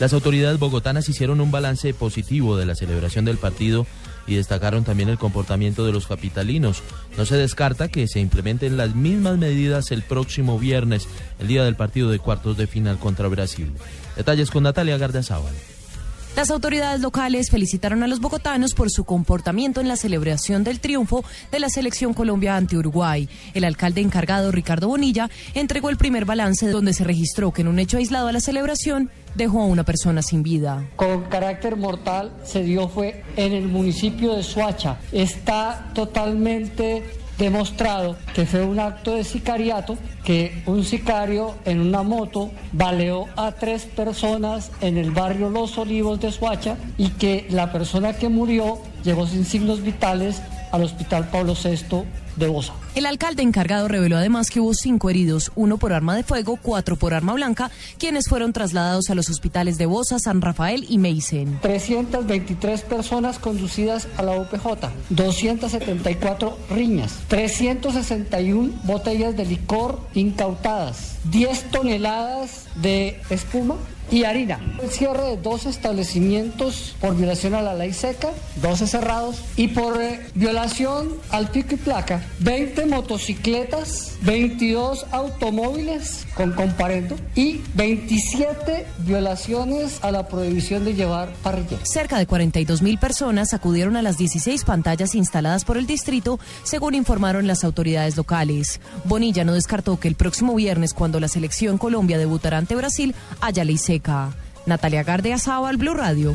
Las autoridades bogotanas hicieron un balance positivo de la celebración del partido y destacaron también el comportamiento de los capitalinos. No se descarta que se implementen las mismas medidas el próximo viernes, el día del partido de cuartos de final contra Brasil. Detalles con Natalia Gardiazabal. Las autoridades locales felicitaron a los bogotanos por su comportamiento en la celebración del triunfo de la selección Colombia ante Uruguay. El alcalde encargado, Ricardo Bonilla, entregó el primer balance donde se registró que en un hecho aislado a la celebración dejó a una persona sin vida. Con carácter mortal se dio fue en el municipio de Suacha. Está totalmente demostrado que fue un acto de sicariato, que un sicario en una moto baleó a tres personas en el barrio Los Olivos de Suacha y que la persona que murió llegó sin signos vitales al Hospital Pablo VI de Bosa. El alcalde encargado reveló además que hubo cinco heridos, uno por arma de fuego, cuatro por arma blanca, quienes fueron trasladados a los hospitales de Bosa, San Rafael y Meisen. 323 personas conducidas a la UPJ, 274 riñas, 361 botellas de licor incautadas, 10 toneladas de espuma y harina. El cierre de dos establecimientos por violación a la ley seca, 12 cerrados, y por eh, violación al pico y placa, 20 motocicletas, 22 automóviles con comparendo y 27 violaciones a la prohibición de llevar parrilleros. Cerca de 42 mil personas acudieron a las 16 pantallas instaladas por el distrito, según informaron las autoridades locales. Bonilla no descartó que el próximo viernes, cuando la selección Colombia debutará ante Brasil, haya ley seca. Natalia Gardea Sábal, Blue Radio.